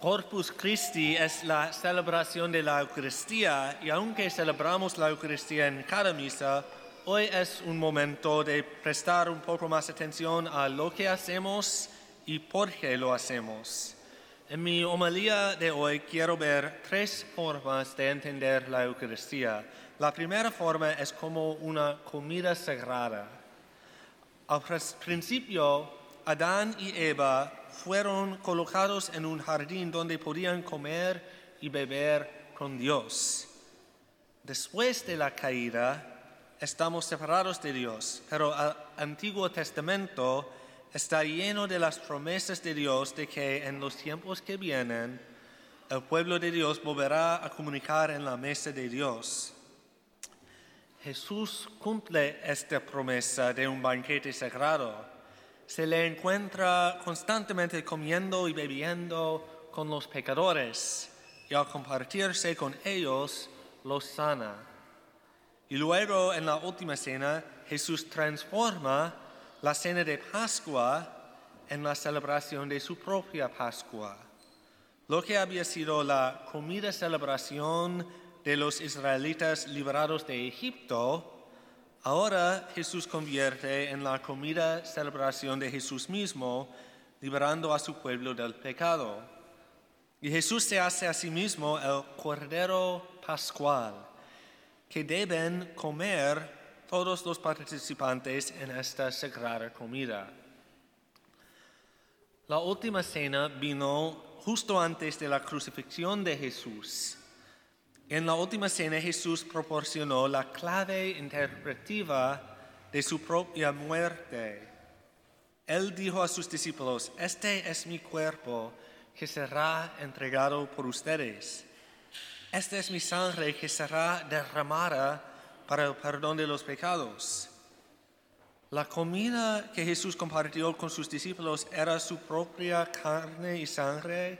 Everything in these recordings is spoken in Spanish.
Corpus Christi es la celebración de la Eucaristía y aunque celebramos la Eucaristía en cada misa, hoy es un momento de prestar un poco más atención a lo que hacemos y por qué lo hacemos. En mi homilía de hoy quiero ver tres formas de entender la Eucaristía. La primera forma es como una comida sagrada. Al principio, Adán y Eva fueron colocados en un jardín donde podían comer y beber con Dios. Después de la caída, estamos separados de Dios, pero el Antiguo Testamento está lleno de las promesas de Dios de que en los tiempos que vienen el pueblo de Dios volverá a comunicar en la mesa de Dios. Jesús cumple esta promesa de un banquete sagrado. Se le encuentra constantemente comiendo y bebiendo con los pecadores y al compartirse con ellos los sana. Y luego en la última cena Jesús transforma la cena de Pascua en la celebración de su propia Pascua. Lo que había sido la comida celebración de los israelitas liberados de Egipto, ahora Jesús convierte en la comida celebración de Jesús mismo, liberando a su pueblo del pecado. Y Jesús se hace a sí mismo el Cordero Pascual, que deben comer todos los participantes en esta sagrada comida. La última cena vino justo antes de la crucifixión de Jesús. En la última cena Jesús proporcionó la clave interpretiva de su propia muerte. Él dijo a sus discípulos, este es mi cuerpo que será entregado por ustedes. Esta es mi sangre que será derramada para el perdón de los pecados. La comida que Jesús compartió con sus discípulos era su propia carne y sangre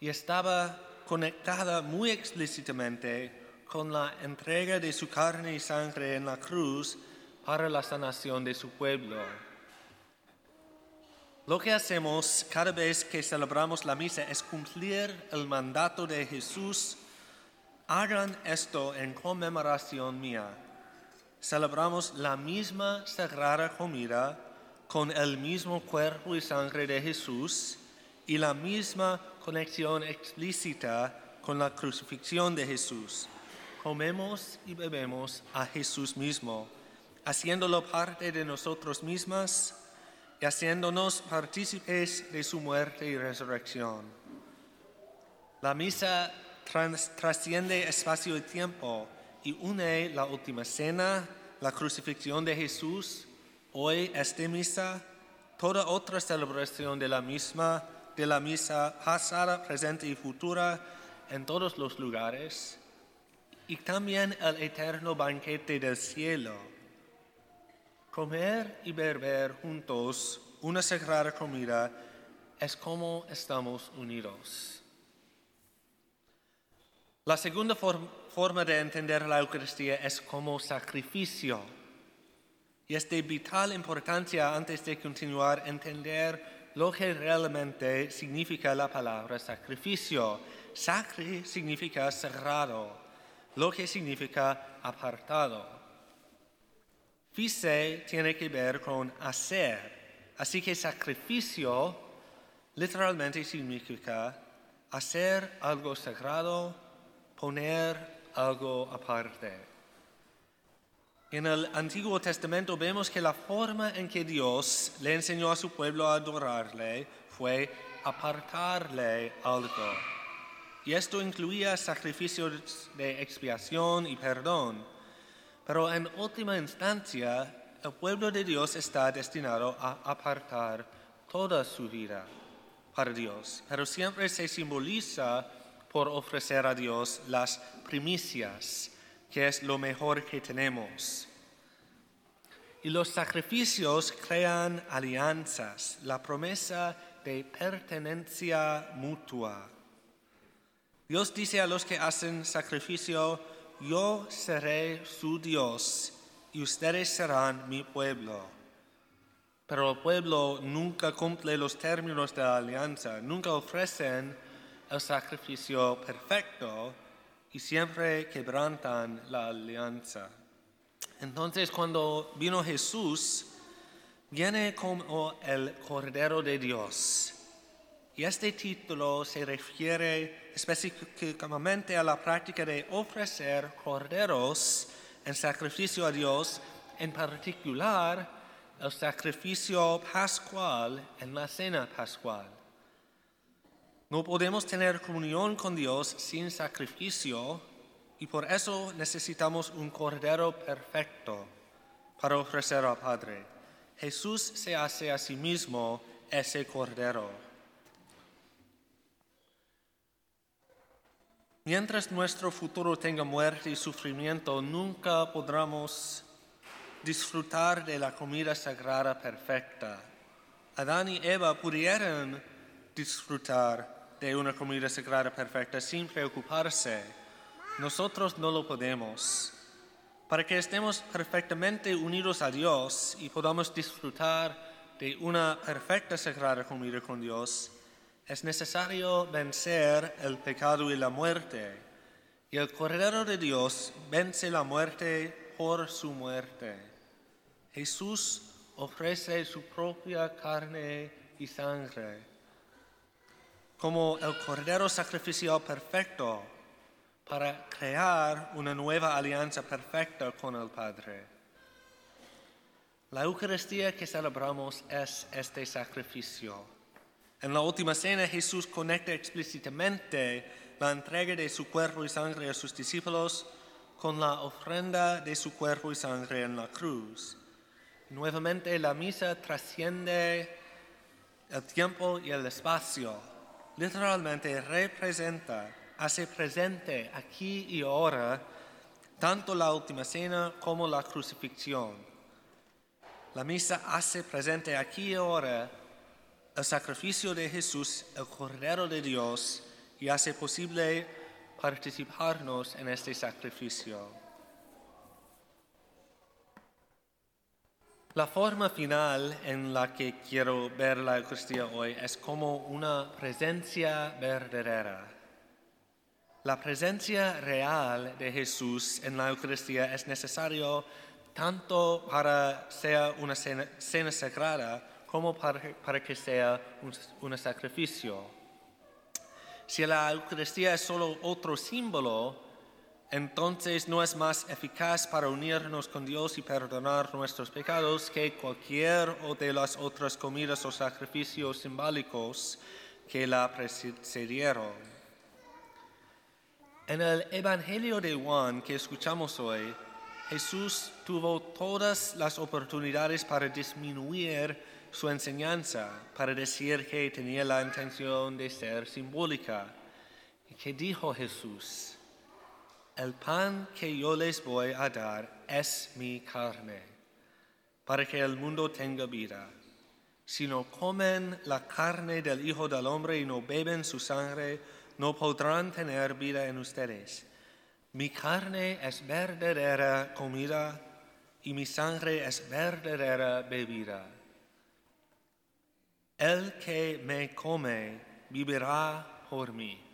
y estaba conectada muy explícitamente con la entrega de su carne y sangre en la cruz para la sanación de su pueblo. Lo que hacemos cada vez que celebramos la misa es cumplir el mandato de Jesús Hagan esto en conmemoración mía. Celebramos la misma sagrada comida con el mismo cuerpo y sangre de Jesús y la misma conexión explícita con la crucifixión de Jesús. Comemos y bebemos a Jesús mismo, haciéndolo parte de nosotros mismas y haciéndonos partícipes de su muerte y resurrección. La misa trasciende espacio y tiempo y une la última cena, la crucifixión de Jesús, hoy esta misa, toda otra celebración de la misma, de la misa pasada, presente y futura en todos los lugares, y también el eterno banquete del cielo. Comer y beber juntos una sagrada comida es como estamos unidos. La segunda forma de entender la Eucaristía es como sacrificio. Y es de vital importancia antes de continuar entender lo que realmente significa la palabra sacrificio. Sacri significa sagrado, lo que significa apartado. Fise tiene que ver con hacer, así que sacrificio literalmente significa hacer algo sagrado poner algo aparte. En el Antiguo Testamento vemos que la forma en que Dios le enseñó a su pueblo a adorarle fue apartarle algo. Y esto incluía sacrificios de expiación y perdón. Pero en última instancia, el pueblo de Dios está destinado a apartar toda su vida para Dios. Pero siempre se simboliza por ofrecer a Dios las primicias, que es lo mejor que tenemos. Y los sacrificios crean alianzas, la promesa de pertenencia mutua. Dios dice a los que hacen sacrificio, yo seré su Dios y ustedes serán mi pueblo. Pero el pueblo nunca cumple los términos de la alianza, nunca ofrecen el sacrificio perfecto y siempre quebrantan la alianza. Entonces cuando vino Jesús, viene como el Cordero de Dios. Y este título se refiere específicamente a la práctica de ofrecer corderos en sacrificio a Dios, en particular el sacrificio pascual en la cena pascual. No podemos tener comunión con Dios sin sacrificio y por eso necesitamos un cordero perfecto para ofrecer al Padre. Jesús se hace a sí mismo ese cordero. Mientras nuestro futuro tenga muerte y sufrimiento, nunca podremos disfrutar de la comida sagrada perfecta. Adán y Eva pudieron disfrutar de una comida sagrada perfecta sin preocuparse. Nosotros no lo podemos. Para que estemos perfectamente unidos a Dios y podamos disfrutar de una perfecta sagrada comida con Dios, es necesario vencer el pecado y la muerte. Y el Cordero de Dios vence la muerte por su muerte. Jesús ofrece su propia carne y sangre como el Cordero sacrificial perfecto para crear una nueva alianza perfecta con el Padre. La Eucaristía que celebramos es este sacrificio. En la última cena Jesús conecta explícitamente la entrega de su cuerpo y sangre a sus discípulos con la ofrenda de su cuerpo y sangre en la cruz. Nuevamente la misa trasciende el tiempo y el espacio literalmente representa, hace presente aquí y ahora tanto la última cena como la crucifixión. La misa hace presente aquí y ahora el sacrificio de Jesús, el Cordero de Dios, y hace posible participarnos en este sacrificio. La forma final en la que quiero ver la Eucaristía hoy es como una presencia verdadera. La presencia real de Jesús en la Eucaristía es necesario tanto para sea una cena, sagrada como para, para que sea un, un sacrificio. Si la Eucaristía es solo otro símbolo, entonces no es más eficaz para unirnos con Dios y perdonar nuestros pecados que cualquier de las otras comidas o sacrificios simbólicos que la precedieron. En el Evangelio de Juan que escuchamos hoy, Jesús tuvo todas las oportunidades para disminuir su enseñanza, para decir que tenía la intención de ser simbólica. ¿Y qué dijo Jesús? El pan que yo les voy a dar es mi carne, para que el mundo tenga vida. Si no comen la carne del Hijo del Hombre y no beben su sangre, no podrán tener vida en ustedes. Mi carne es verdadera comida y mi sangre es verdadera bebida. El que me come vivirá por mí.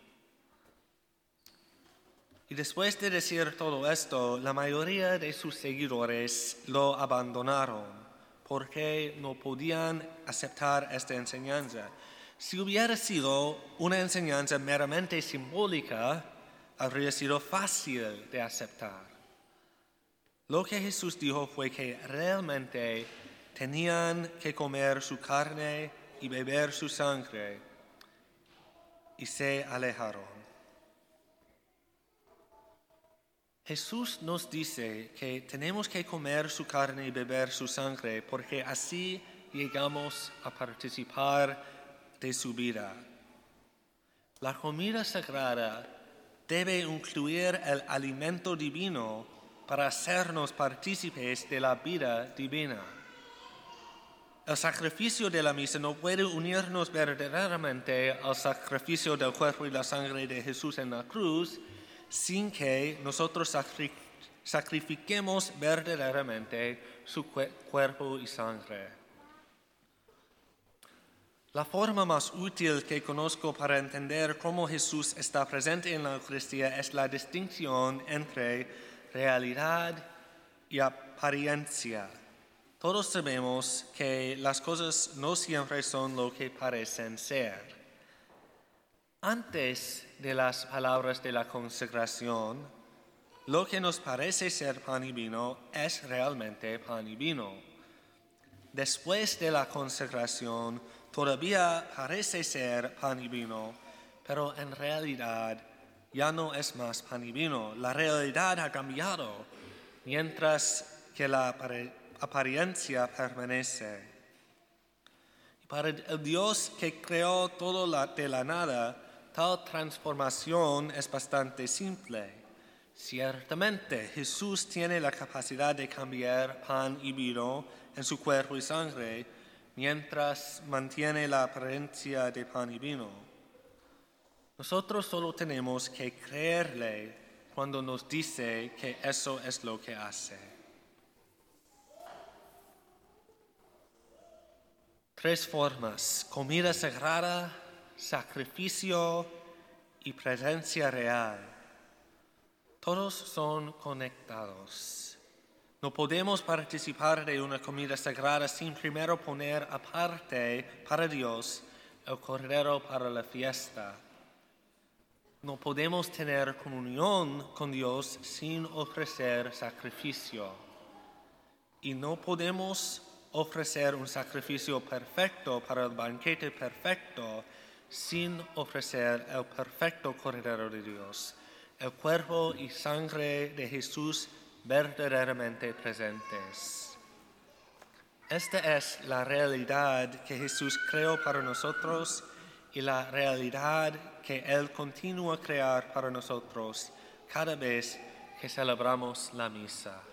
Y después de decir todo esto, la mayoría de sus seguidores lo abandonaron porque no podían aceptar esta enseñanza. Si hubiera sido una enseñanza meramente simbólica, habría sido fácil de aceptar. Lo que Jesús dijo fue que realmente tenían que comer su carne y beber su sangre y se alejaron. Jesús nos dice que tenemos que comer su carne y beber su sangre porque así llegamos a participar de su vida. La comida sagrada debe incluir el alimento divino para hacernos partícipes de la vida divina. El sacrificio de la misa no puede unirnos verdaderamente al sacrificio del cuerpo y la sangre de Jesús en la cruz, sin que nosotros sacrifiquemos verdaderamente su cuerpo y sangre. La forma más útil que conozco para entender cómo Jesús está presente en la Eucaristía es la distinción entre realidad y apariencia. Todos sabemos que las cosas no siempre son lo que parecen ser. Antes de las palabras de la consagración, lo que nos parece ser pan y vino es realmente pan y vino. Después de la consagración, todavía parece ser pan y vino, pero en realidad ya no es más pan y vino. La realidad ha cambiado, mientras que la apariencia permanece. Para el Dios que creó todo de la nada, tal transformación es bastante simple. Ciertamente, Jesús tiene la capacidad de cambiar pan y vino en su cuerpo y sangre mientras mantiene la apariencia de pan y vino. Nosotros solo tenemos que creerle cuando nos dice que eso es lo que hace. Tres formas, comida sagrada, sacrificio y presencia real. Todos son conectados. No podemos participar de una comida sagrada sin primero poner aparte para Dios el cordero para la fiesta. No podemos tener comunión con Dios sin ofrecer sacrificio. Y no podemos ofrecer un sacrificio perfecto para el banquete perfecto sin ofrecer el perfecto cordero de Dios el cuerpo y sangre de Jesús verdaderamente presentes. Esta es la realidad que Jesús creó para nosotros y la realidad que Él continúa a crear para nosotros cada vez que celebramos la misa.